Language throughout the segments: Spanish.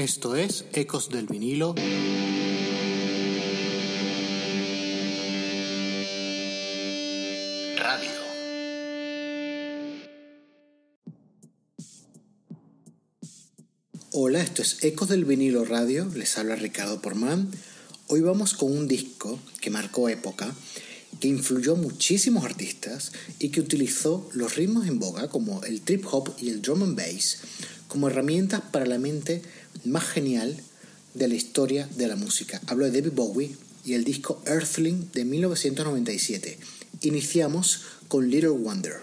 Esto es Ecos del vinilo. Radio. Hola, esto es Ecos del vinilo radio. Les habla Ricardo Porman. Hoy vamos con un disco que marcó época que influyó a muchísimos artistas y que utilizó los ritmos en boga como el trip hop y el drum and bass como herramientas para la mente más genial de la historia de la música. Hablo de David Bowie y el disco Earthling de 1997. Iniciamos con Little Wonder.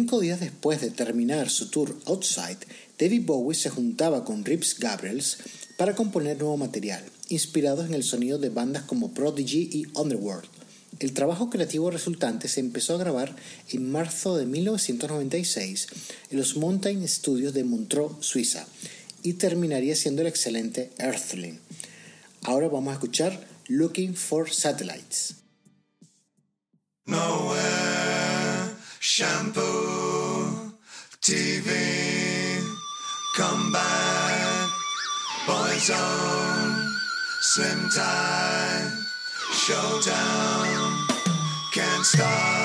Cinco días después de terminar su tour Outside, David Bowie se juntaba con Rips Gabriels para componer nuevo material, inspirados en el sonido de bandas como Prodigy y Underworld. El trabajo creativo resultante se empezó a grabar en marzo de 1996 en los Mountain Studios de Montreux, Suiza, y terminaría siendo el excelente Earthling. Ahora vamos a escuchar Looking for Satellites. Shampoo, TV, come back, boys slim tie, showdown, can't stop.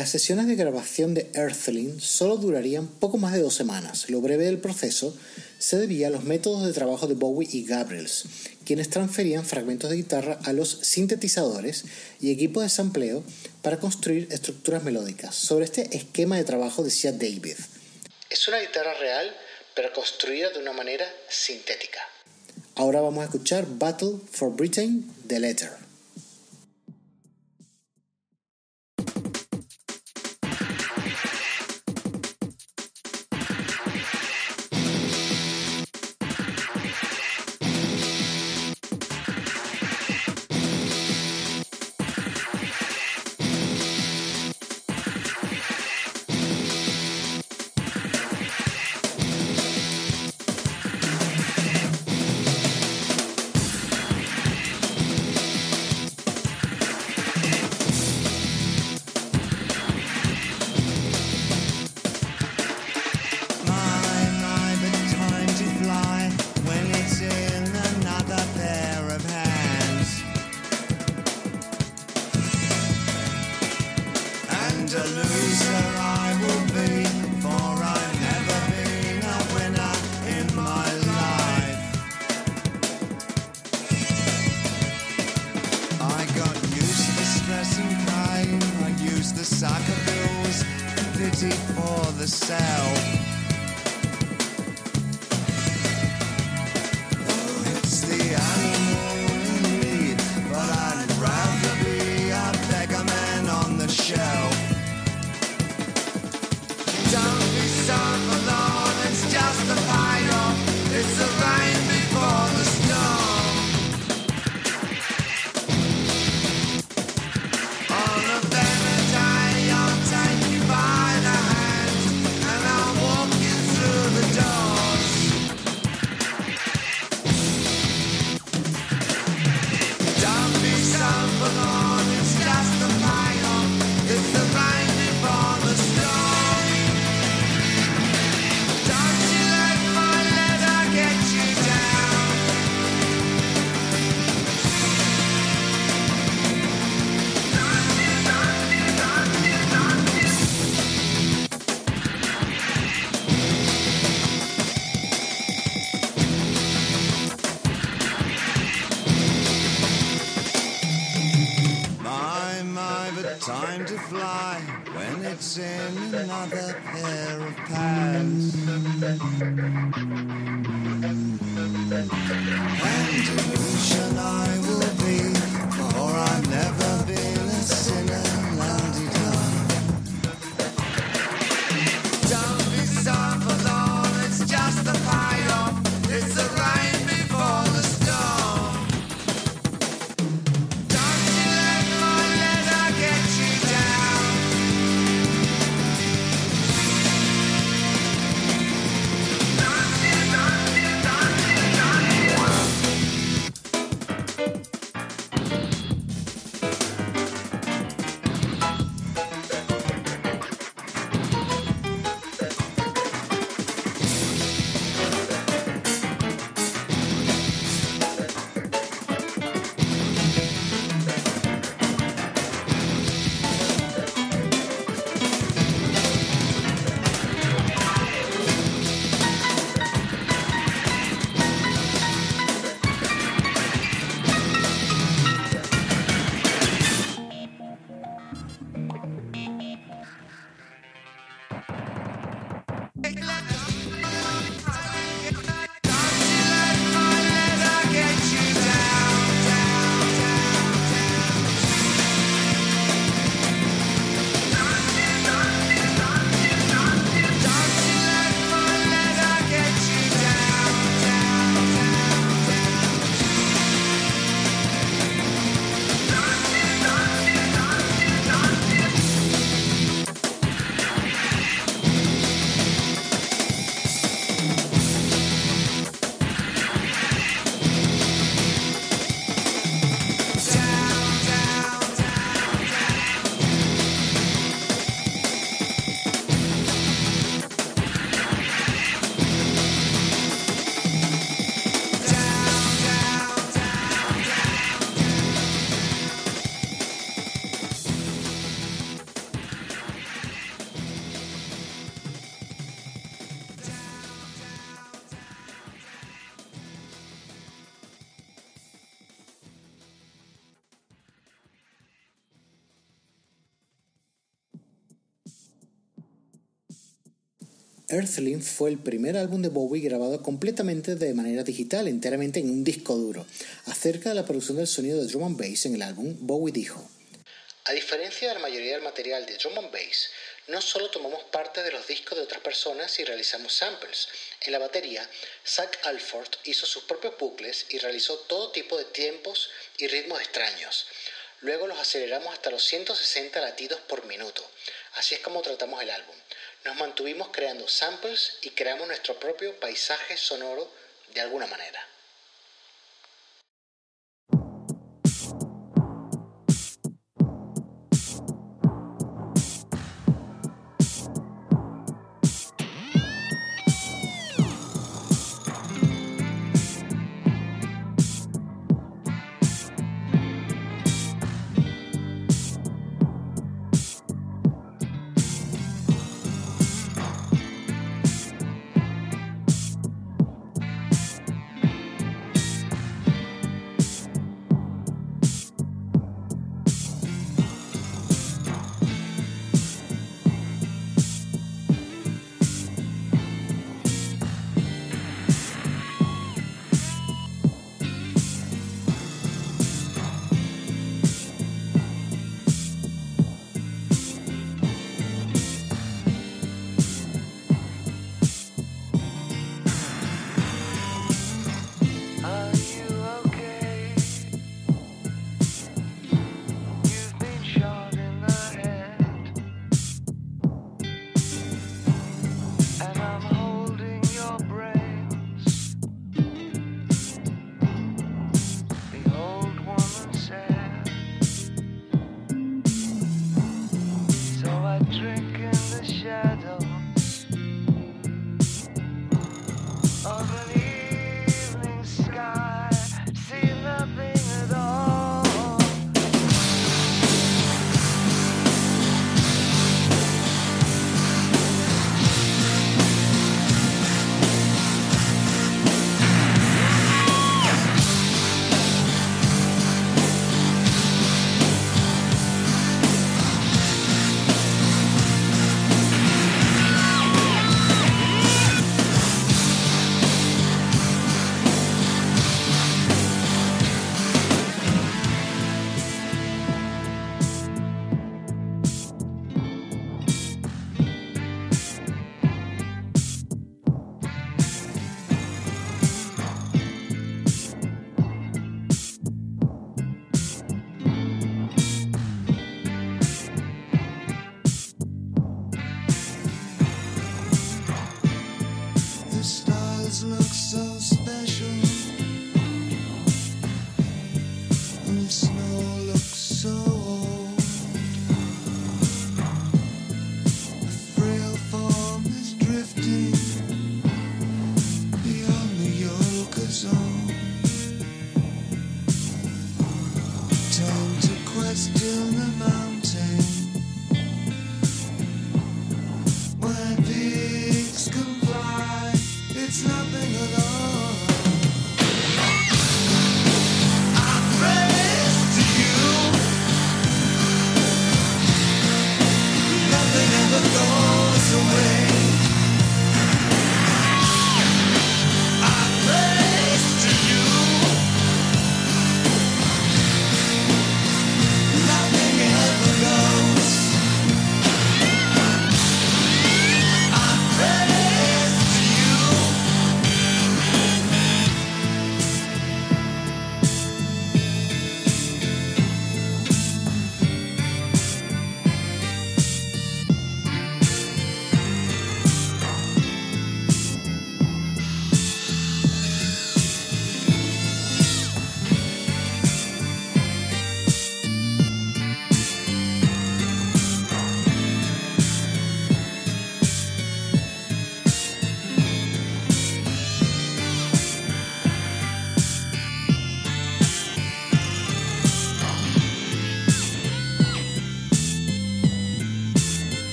Las sesiones de grabación de Earthling solo durarían poco más de dos semanas. Lo breve del proceso se debía a los métodos de trabajo de Bowie y Gabriels, quienes transferían fragmentos de guitarra a los sintetizadores y equipos de sampleo para construir estructuras melódicas. Sobre este esquema de trabajo decía David. Es una guitarra real, pero construida de una manera sintética. Ahora vamos a escuchar Battle for Britain de Letter. soccer bills, pity for the south. Earthling fue el primer álbum de Bowie grabado completamente de manera digital, enteramente en un disco duro. Acerca de la producción del sonido de drum and bass en el álbum, Bowie dijo: A diferencia de la mayoría del material de drum and bass, no solo tomamos parte de los discos de otras personas y realizamos samples. En la batería, Zach Alford hizo sus propios bucles y realizó todo tipo de tiempos y ritmos extraños. Luego los aceleramos hasta los 160 latidos por minuto. Así es como tratamos el álbum. Nos mantuvimos creando samples y creamos nuestro propio paisaje sonoro de alguna manera.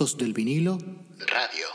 Del vinilo Radio.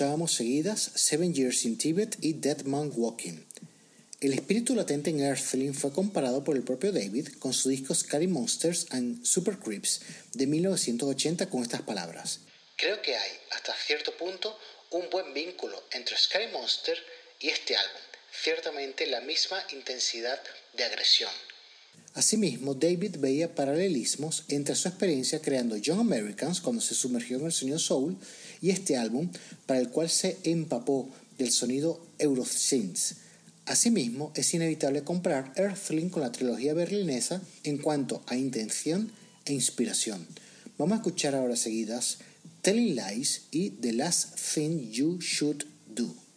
Escuchábamos seguidas Seven Years in Tibet y Dead Man Walking. El espíritu latente en Earthling fue comparado por el propio David con su disco Scary Monsters and Super Creeps de 1980 con estas palabras. Creo que hay, hasta cierto punto, un buen vínculo entre Scary Monster y este álbum, ciertamente la misma intensidad de agresión. Asimismo, David veía paralelismos entre su experiencia creando Young Americans cuando se sumergió en el soul y este álbum para el cual se empapó del sonido Eurosynth. Asimismo, es inevitable comparar Earthling con la trilogía berlinesa en cuanto a intención e inspiración. Vamos a escuchar ahora seguidas Telling Lies y The Last Thing You Should Do.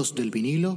Del vinilo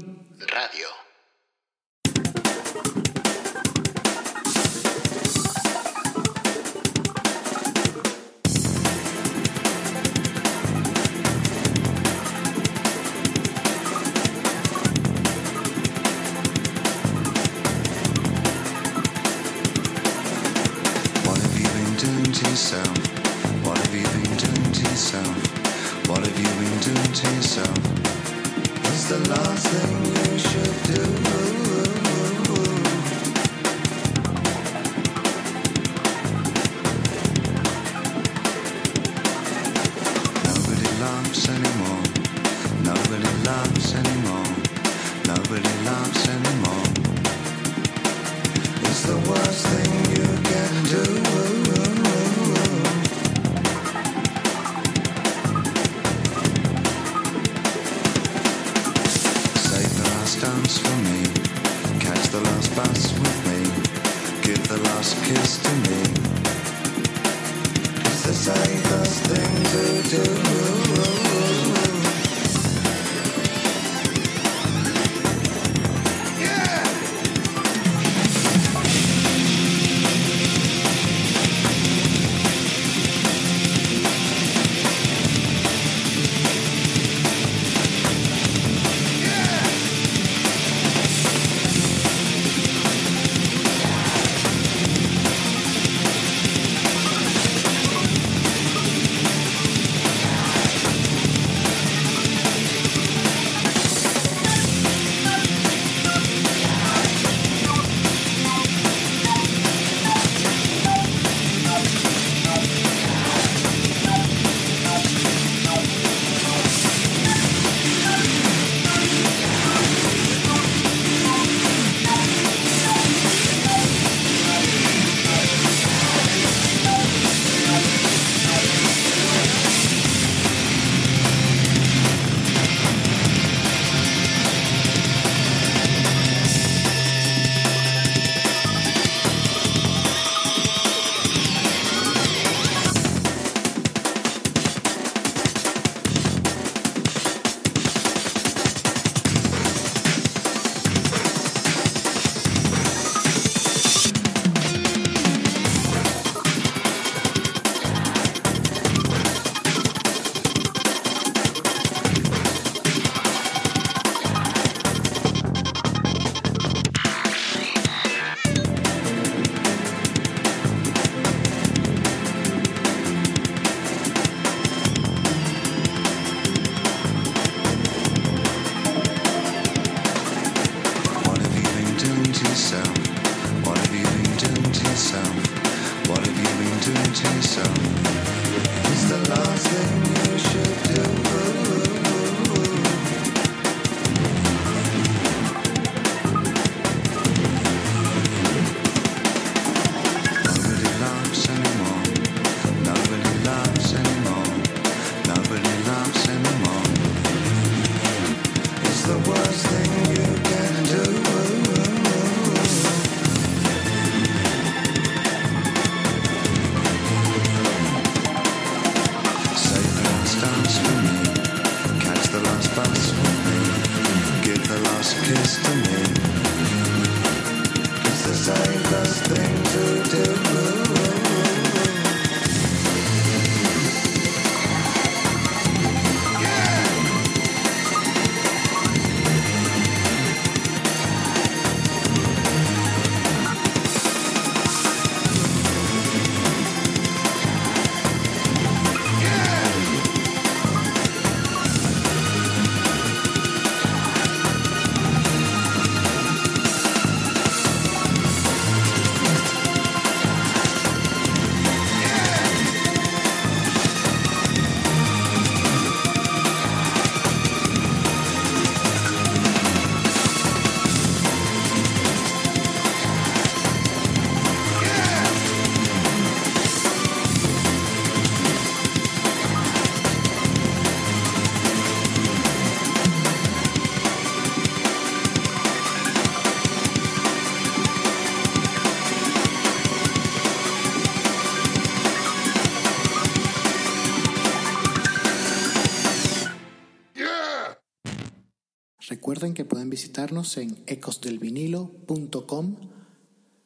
Que pueden visitarnos en ecosdelvinilo.com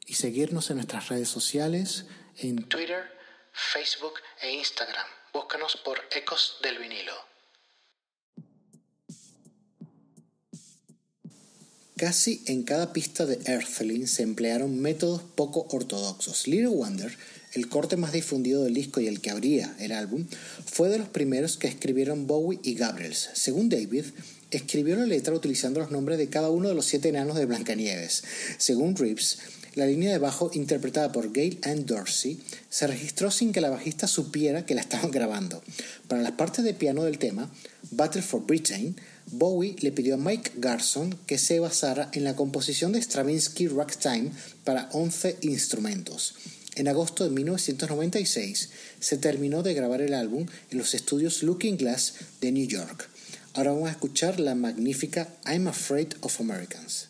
y seguirnos en nuestras redes sociales en Twitter, Facebook e Instagram. Búscanos por Ecos del Vinilo. Casi en cada pista de Earthling se emplearon métodos poco ortodoxos. Little Wonder, el corte más difundido del disco y el que abría el álbum, fue de los primeros que escribieron Bowie y Gabriels. Según David, escribió la letra utilizando los nombres de cada uno de los siete enanos de Blancanieves. Según Reeves, la línea de bajo interpretada por Gail Ann Dorsey se registró sin que la bajista supiera que la estaban grabando. Para las partes de piano del tema, Battle for Britain, Bowie le pidió a Mike Garson que se basara en la composición de Stravinsky Ragtime para 11 instrumentos. En agosto de 1996 se terminó de grabar el álbum en los estudios Looking Glass de New York. Ahora vamos a escuchar la magnífica I'm Afraid of Americans.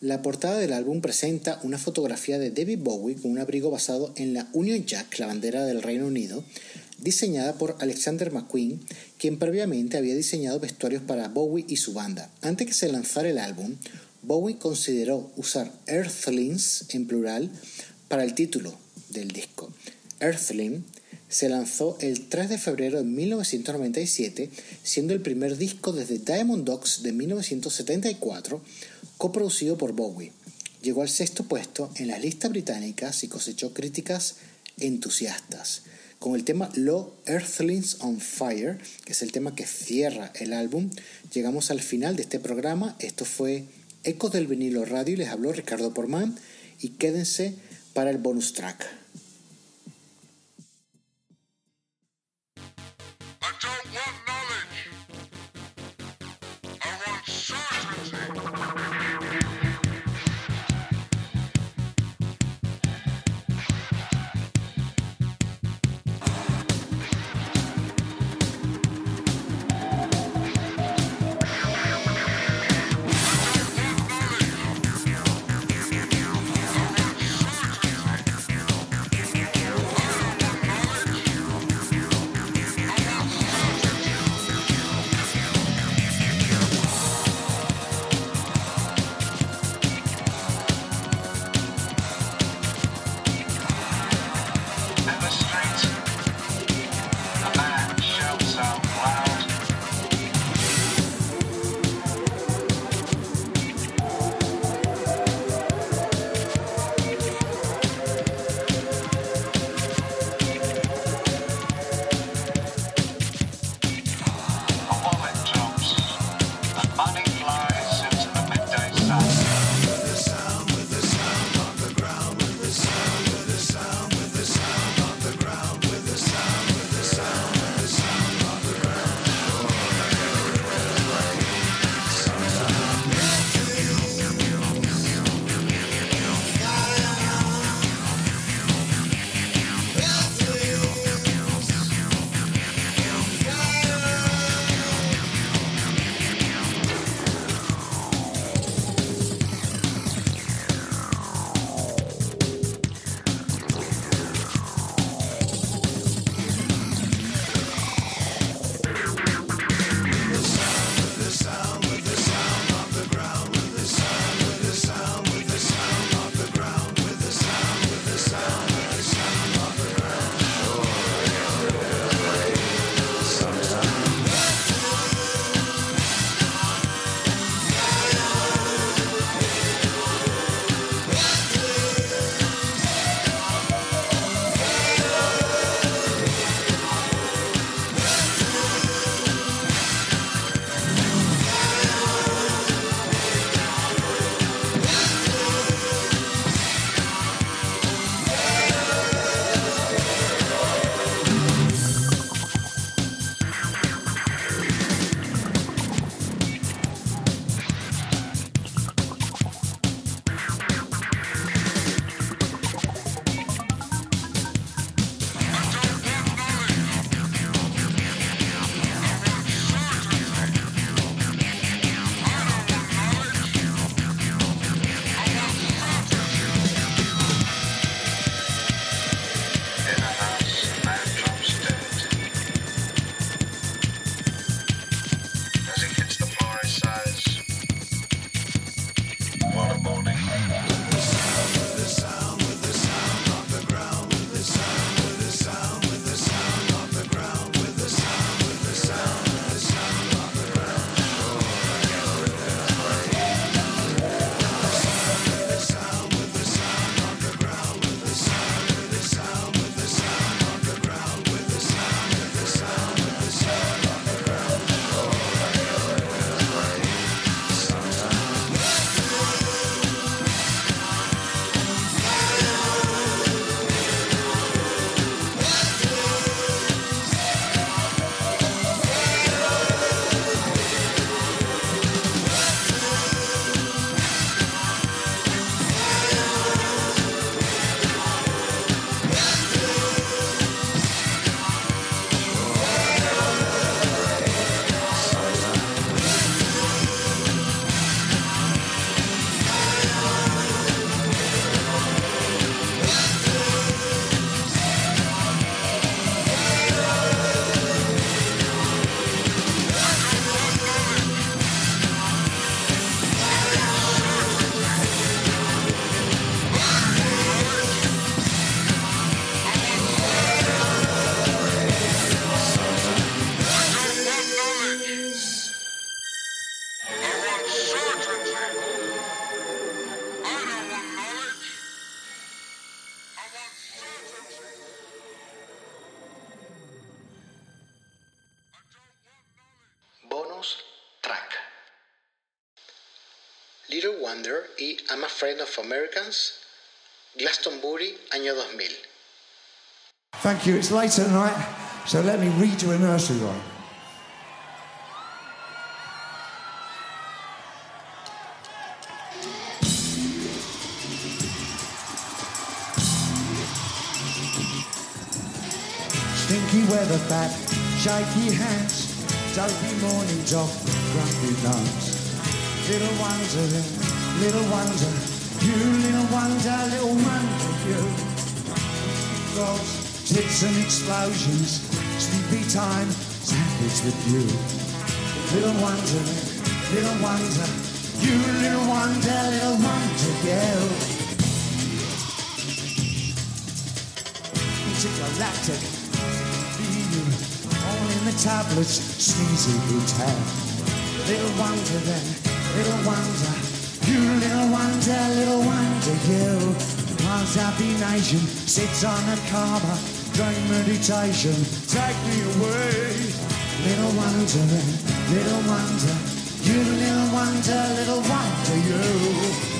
La portada del álbum presenta una fotografía de David Bowie con un abrigo basado en la Union Jack, la bandera del Reino Unido, diseñada por Alexander McQueen, quien previamente había diseñado vestuarios para Bowie y su banda. Antes que se lanzara el álbum, Bowie consideró usar Earthlings en plural para el título del disco. Earthling se lanzó el 3 de febrero de 1997, siendo el primer disco desde Diamond Dogs de 1974, coproducido por Bowie. Llegó al sexto puesto en las listas británicas y cosechó críticas entusiastas. Con el tema Low Earthlings on Fire, que es el tema que cierra el álbum, llegamos al final de este programa. Esto fue Ecos del vinilo radio y les habló Ricardo Porman y quédense para el bonus track. Little Wonder y I'm Afraid of Americans, Glastonbury, año 2000. Thank you. It's late at night, so let me read you a nursery rhyme. Stinky weather fat, shaky hands, dopey morning dog, grumpy nose. Little wonder, little wonder, you little wonder, little wonder, you. Rolls, tits and explosions, sleepy time, sandwich with you. Little wonder, little wonder, you little wonder, little wonder, you. Intergalactic, you, all in the tablets, sneezy brutal. Little wonder then, little wonder, you little wonder, little wonder, you. Whilst happy nation sits on a karma, drain meditation, take me away. Little wonder little wonder, you little wonder, little wonder, you.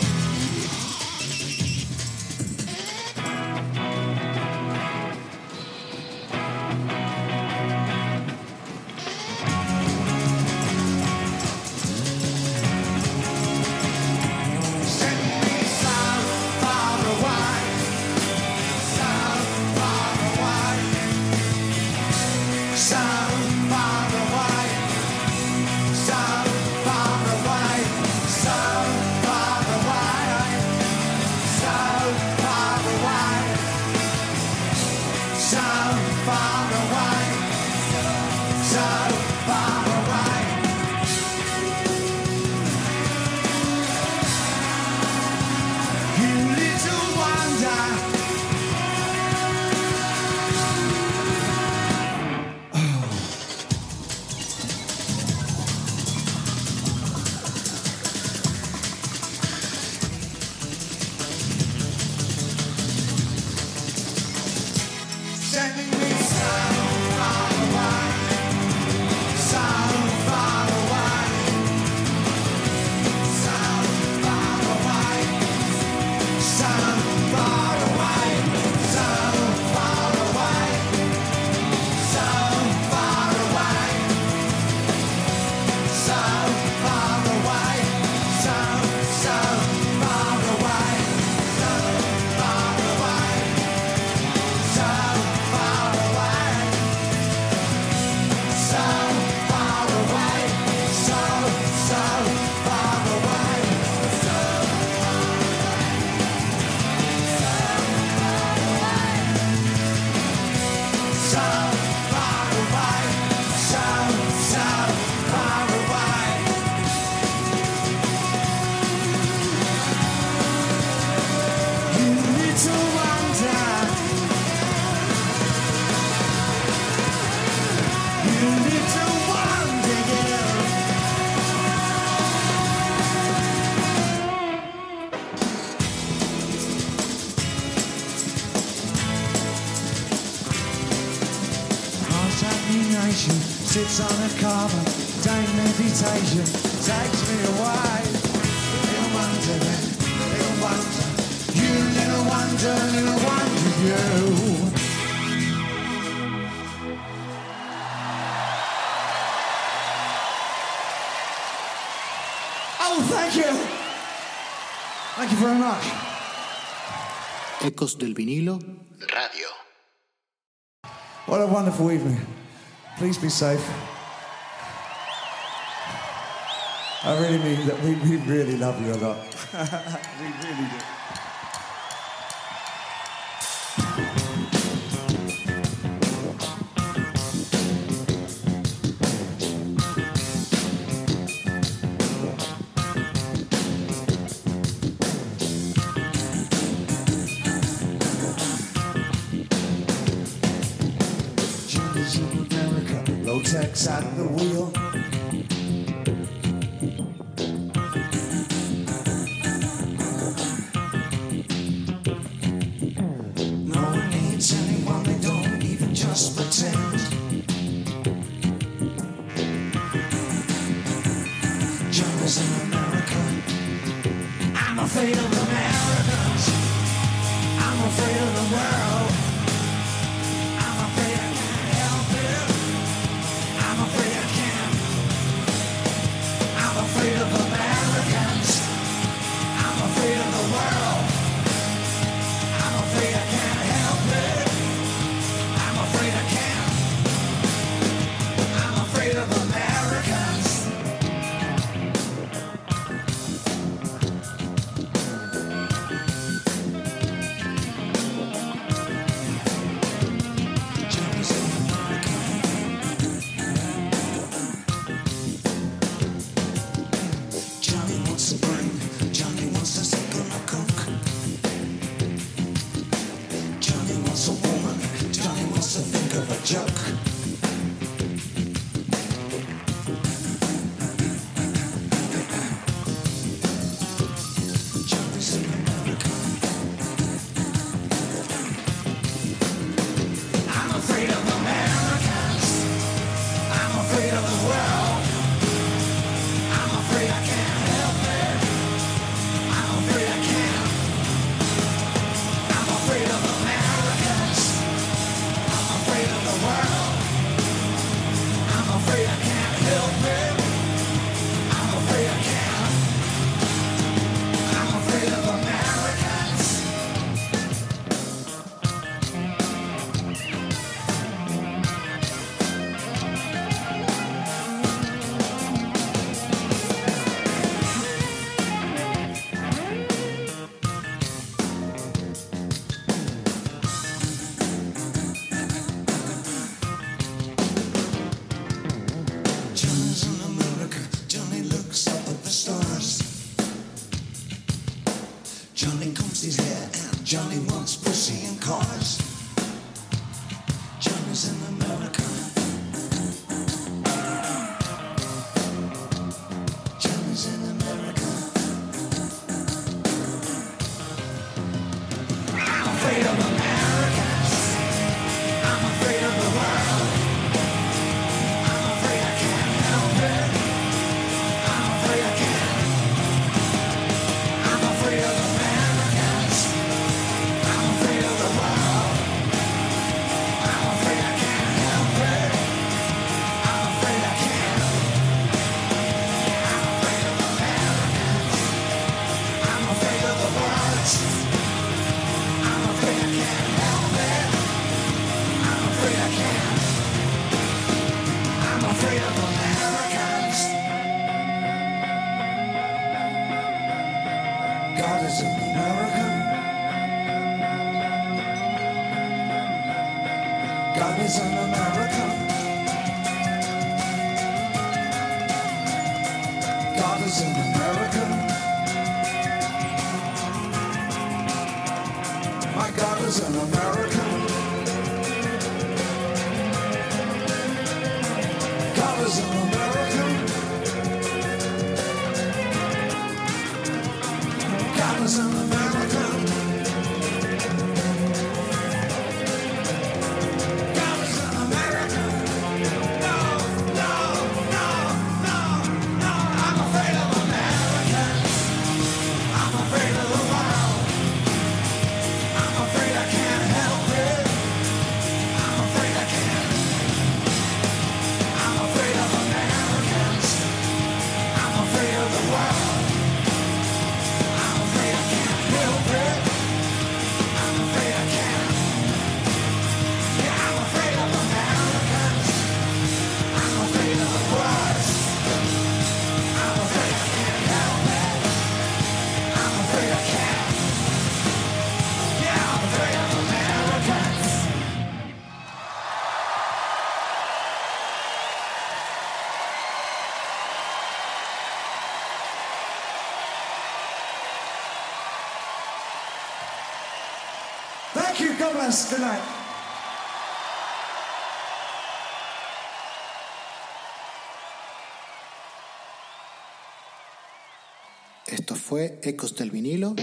Sits on a carver, day meditation takes me away. Little wonder then, little wonder, you little wonder, little wonder you. Oh, thank you. Thank you very much. Ecos del vinilo. Radio. What a wonderful evening. Please be safe. I really mean that we, we really love you a lot. we really do. At the wheel. God is America. God is an America. fue Ecos del Vinilo.